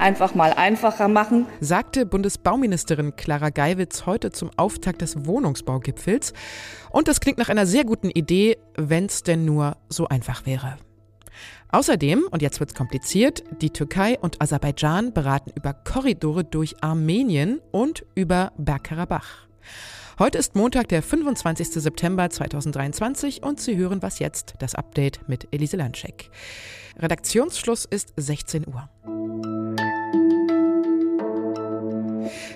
einfach mal einfacher machen, sagte Bundesbauministerin Clara Geiwitz heute zum Auftakt des Wohnungsbaugipfels. Und das klingt nach einer sehr guten Idee, wenn es denn nur so einfach wäre. Außerdem, und jetzt wird es kompliziert, die Türkei und Aserbaidschan beraten über Korridore durch Armenien und über Bergkarabach. Heute ist Montag, der 25. September 2023 und Sie hören was jetzt, das Update mit Elise Landschek. Redaktionsschluss ist 16 Uhr.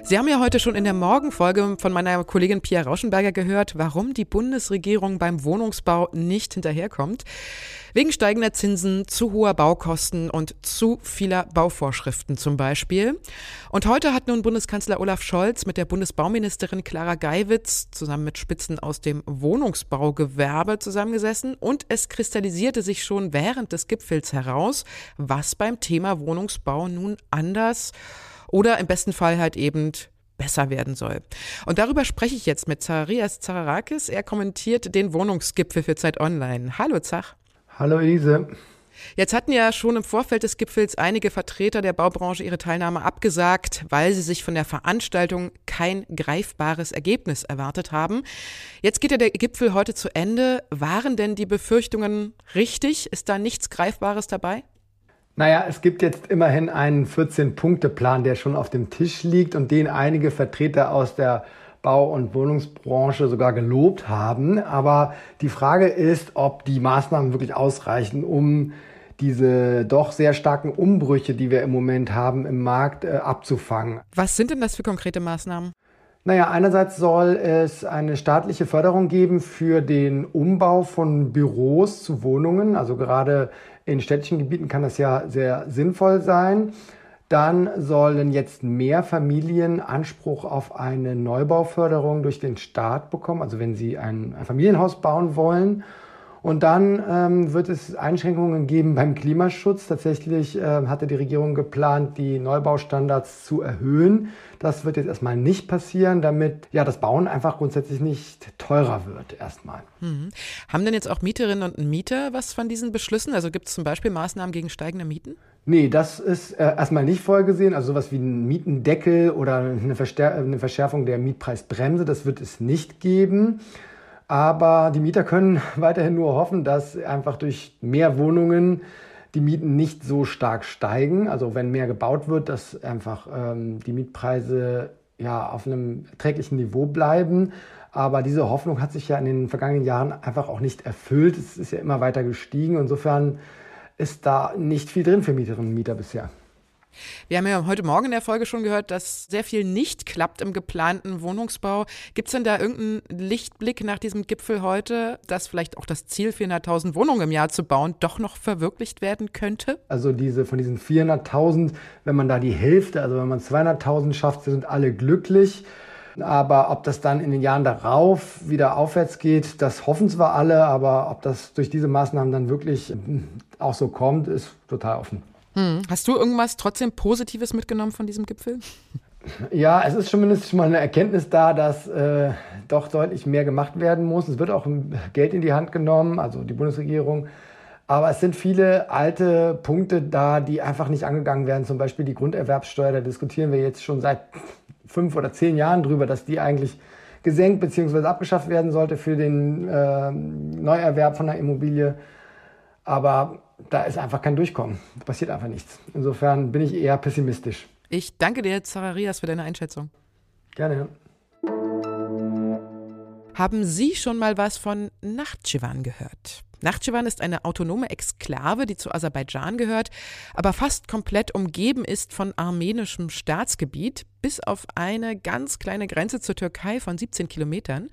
Sie haben ja heute schon in der Morgenfolge von meiner Kollegin Pia Rauschenberger gehört, warum die Bundesregierung beim Wohnungsbau nicht hinterherkommt. Wegen steigender Zinsen, zu hoher Baukosten und zu vieler Bauvorschriften zum Beispiel. Und heute hat nun Bundeskanzler Olaf Scholz mit der Bundesbauministerin Clara Geiwitz zusammen mit Spitzen aus dem Wohnungsbaugewerbe zusammengesessen und es kristallisierte sich schon während des Gipfels heraus, was beim Thema Wohnungsbau nun anders oder im besten Fall halt eben besser werden soll. Und darüber spreche ich jetzt mit Zacharias Zaharakis. Er kommentiert den Wohnungsgipfel für Zeit Online. Hallo Zach. Hallo Elise. Jetzt hatten ja schon im Vorfeld des Gipfels einige Vertreter der Baubranche ihre Teilnahme abgesagt, weil sie sich von der Veranstaltung kein greifbares Ergebnis erwartet haben. Jetzt geht ja der Gipfel heute zu Ende. Waren denn die Befürchtungen richtig? Ist da nichts Greifbares dabei? Naja, es gibt jetzt immerhin einen 14-Punkte-Plan, der schon auf dem Tisch liegt und den einige Vertreter aus der Bau- und Wohnungsbranche sogar gelobt haben. Aber die Frage ist, ob die Maßnahmen wirklich ausreichen, um diese doch sehr starken Umbrüche, die wir im Moment haben im Markt, äh, abzufangen. Was sind denn das für konkrete Maßnahmen? Naja, einerseits soll es eine staatliche Förderung geben für den Umbau von Büros zu Wohnungen. Also gerade in städtischen Gebieten kann das ja sehr sinnvoll sein. Dann sollen jetzt mehr Familien Anspruch auf eine Neubauförderung durch den Staat bekommen, also wenn sie ein, Familienhaus bauen wollen. Und dann ähm, wird es Einschränkungen geben beim Klimaschutz. Tatsächlich äh, hatte die Regierung geplant, die Neubaustandards zu erhöhen. Das wird jetzt erstmal nicht passieren, damit ja das Bauen einfach grundsätzlich nicht teurer wird erstmal. Mhm. Haben denn jetzt auch Mieterinnen und Mieter was von diesen Beschlüssen? Also gibt es zum Beispiel Maßnahmen gegen steigende Mieten? Nee, das ist äh, erstmal nicht vorgesehen. Also sowas wie ein Mietendeckel oder eine, Verstär eine Verschärfung der Mietpreisbremse, das wird es nicht geben. Aber die Mieter können weiterhin nur hoffen, dass einfach durch mehr Wohnungen die Mieten nicht so stark steigen. Also wenn mehr gebaut wird, dass einfach ähm, die Mietpreise ja auf einem erträglichen Niveau bleiben. Aber diese Hoffnung hat sich ja in den vergangenen Jahren einfach auch nicht erfüllt. Es ist ja immer weiter gestiegen. Insofern ist da nicht viel drin für Mieterinnen und Mieter bisher. Wir haben ja heute Morgen in der Folge schon gehört, dass sehr viel nicht klappt im geplanten Wohnungsbau. Gibt es denn da irgendeinen Lichtblick nach diesem Gipfel heute, dass vielleicht auch das Ziel, 400.000 Wohnungen im Jahr zu bauen, doch noch verwirklicht werden könnte? Also diese von diesen 400.000, wenn man da die Hälfte, also wenn man 200.000 schafft, sind alle glücklich. Aber ob das dann in den Jahren darauf wieder aufwärts geht, das hoffen zwar alle, aber ob das durch diese Maßnahmen dann wirklich hm, auch so kommt, ist total offen. Hm. Hast du irgendwas trotzdem Positives mitgenommen von diesem Gipfel? Ja, es ist zumindest schon mal eine Erkenntnis da, dass äh, doch deutlich mehr gemacht werden muss. Es wird auch Geld in die Hand genommen, also die Bundesregierung. Aber es sind viele alte Punkte da, die einfach nicht angegangen werden. Zum Beispiel die Grunderwerbssteuer. Da diskutieren wir jetzt schon seit fünf oder zehn Jahren drüber, dass die eigentlich gesenkt bzw. abgeschafft werden sollte für den äh, Neuerwerb von einer Immobilie. Aber da ist einfach kein Durchkommen. Da passiert einfach nichts. Insofern bin ich eher pessimistisch. Ich danke dir, Zacharias, für deine Einschätzung. Gerne. Haben Sie schon mal was von Nachtchivan gehört? Nachtchivan ist eine autonome Exklave, die zu Aserbaidschan gehört, aber fast komplett umgeben ist von armenischem Staatsgebiet, bis auf eine ganz kleine Grenze zur Türkei von 17 Kilometern.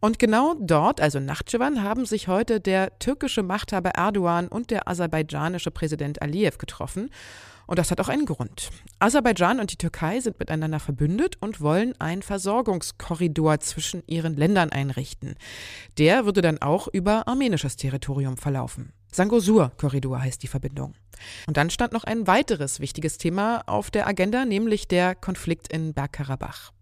Und genau dort, also Nachtschewan, haben sich heute der türkische Machthaber Erdogan und der aserbaidschanische Präsident Aliyev getroffen. Und das hat auch einen Grund. Aserbaidschan und die Türkei sind miteinander verbündet und wollen einen Versorgungskorridor zwischen ihren Ländern einrichten. Der würde dann auch über armenisches Territorium verlaufen. Sangosur-Korridor heißt die Verbindung. Und dann stand noch ein weiteres wichtiges Thema auf der Agenda, nämlich der Konflikt in Bergkarabach.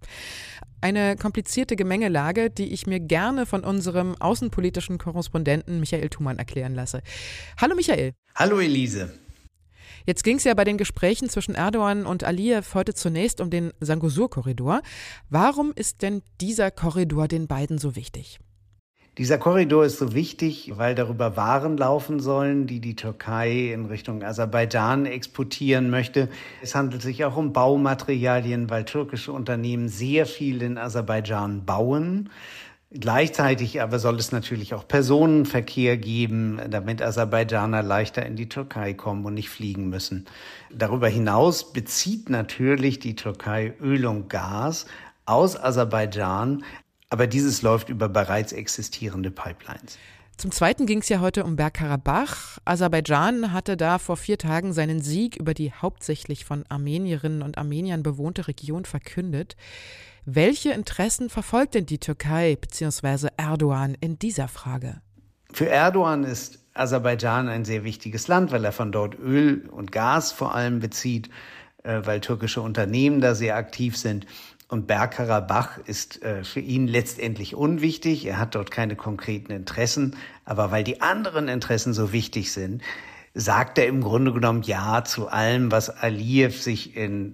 Eine komplizierte Gemengelage, die ich mir gerne von unserem außenpolitischen Korrespondenten Michael Thumann erklären lasse. Hallo Michael. Hallo Elise. Jetzt ging es ja bei den Gesprächen zwischen Erdogan und Aliyev heute zunächst um den Sangosur-Korridor. Warum ist denn dieser Korridor den beiden so wichtig? Dieser Korridor ist so wichtig, weil darüber Waren laufen sollen, die die Türkei in Richtung Aserbaidschan exportieren möchte. Es handelt sich auch um Baumaterialien, weil türkische Unternehmen sehr viel in Aserbaidschan bauen. Gleichzeitig aber soll es natürlich auch Personenverkehr geben, damit Aserbaidschaner leichter in die Türkei kommen und nicht fliegen müssen. Darüber hinaus bezieht natürlich die Türkei Öl und Gas aus Aserbaidschan, aber dieses läuft über bereits existierende Pipelines. Zum Zweiten ging es ja heute um Bergkarabach. Aserbaidschan hatte da vor vier Tagen seinen Sieg über die hauptsächlich von Armenierinnen und Armeniern bewohnte Region verkündet. Welche Interessen verfolgt denn die Türkei bzw. Erdogan in dieser Frage? Für Erdogan ist Aserbaidschan ein sehr wichtiges Land, weil er von dort Öl und Gas vor allem bezieht, äh, weil türkische Unternehmen da sehr aktiv sind. Und Bergkarabach ist äh, für ihn letztendlich unwichtig. Er hat dort keine konkreten Interessen. Aber weil die anderen Interessen so wichtig sind, sagt er im Grunde genommen Ja zu allem, was Aliyev sich in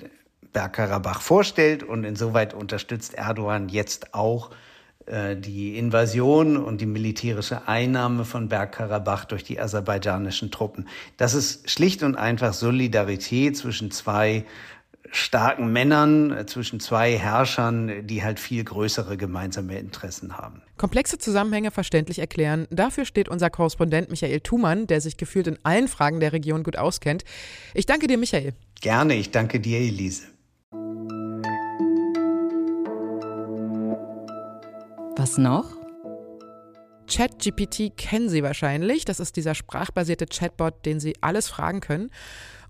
Bergkarabach vorstellt. Und insoweit unterstützt Erdogan jetzt auch äh, die Invasion und die militärische Einnahme von Bergkarabach durch die aserbaidschanischen Truppen. Das ist schlicht und einfach Solidarität zwischen zwei starken Männern, äh, zwischen zwei Herrschern, die halt viel größere gemeinsame Interessen haben. Komplexe Zusammenhänge verständlich erklären. Dafür steht unser Korrespondent Michael Thumann, der sich gefühlt in allen Fragen der Region gut auskennt. Ich danke dir, Michael. Gerne, ich danke dir, Elise. Was noch? ChatGPT kennen Sie wahrscheinlich. Das ist dieser sprachbasierte Chatbot, den Sie alles fragen können.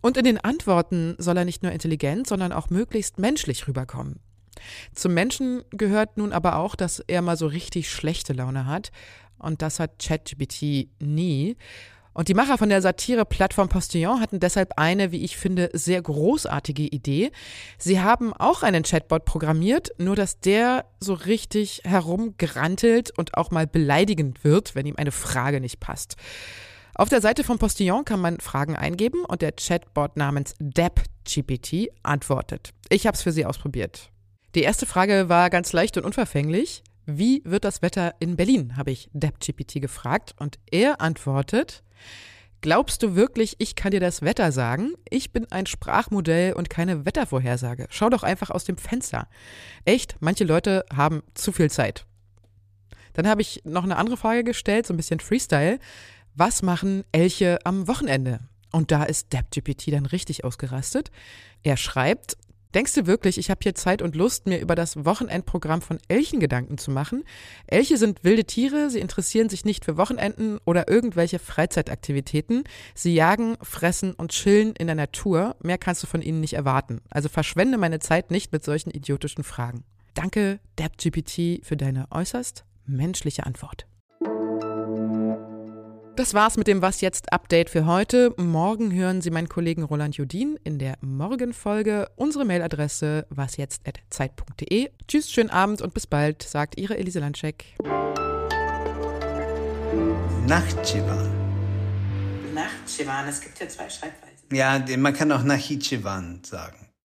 Und in den Antworten soll er nicht nur intelligent, sondern auch möglichst menschlich rüberkommen. Zum Menschen gehört nun aber auch, dass er mal so richtig schlechte Laune hat. Und das hat ChatGPT nie. Und die Macher von der Satire-Plattform Postillon hatten deshalb eine, wie ich finde, sehr großartige Idee. Sie haben auch einen Chatbot programmiert, nur dass der so richtig herumgerantelt und auch mal beleidigend wird, wenn ihm eine Frage nicht passt. Auf der Seite von Postillon kann man Fragen eingeben und der Chatbot namens DeppGPT antwortet. Ich habe es für Sie ausprobiert. Die erste Frage war ganz leicht und unverfänglich. Wie wird das Wetter in Berlin? habe ich DeppGPT gefragt und er antwortet, Glaubst du wirklich, ich kann dir das Wetter sagen? Ich bin ein Sprachmodell und keine Wettervorhersage. Schau doch einfach aus dem Fenster. Echt, manche Leute haben zu viel Zeit. Dann habe ich noch eine andere Frage gestellt, so ein bisschen Freestyle. Was machen Elche am Wochenende? Und da ist DeppGPT dann richtig ausgerastet. Er schreibt, Denkst du wirklich, ich habe hier Zeit und Lust, mir über das Wochenendprogramm von Elchen Gedanken zu machen? Elche sind wilde Tiere, sie interessieren sich nicht für Wochenenden oder irgendwelche Freizeitaktivitäten. Sie jagen, fressen und chillen in der Natur. Mehr kannst du von ihnen nicht erwarten. Also verschwende meine Zeit nicht mit solchen idiotischen Fragen. Danke, DeppGPT, für deine äußerst menschliche Antwort. Das war's mit dem Was jetzt Update für heute. Morgen hören Sie meinen Kollegen Roland Judin in der Morgenfolge. Unsere Mailadresse wasjetzt@zeit.de. Tschüss, schönen Abend und bis bald, sagt Ihre Elise Landscheck. Nachtchivan. Nachtchivan, es gibt ja zwei Schreibweisen. Ja, man kann auch Nachichivan sagen.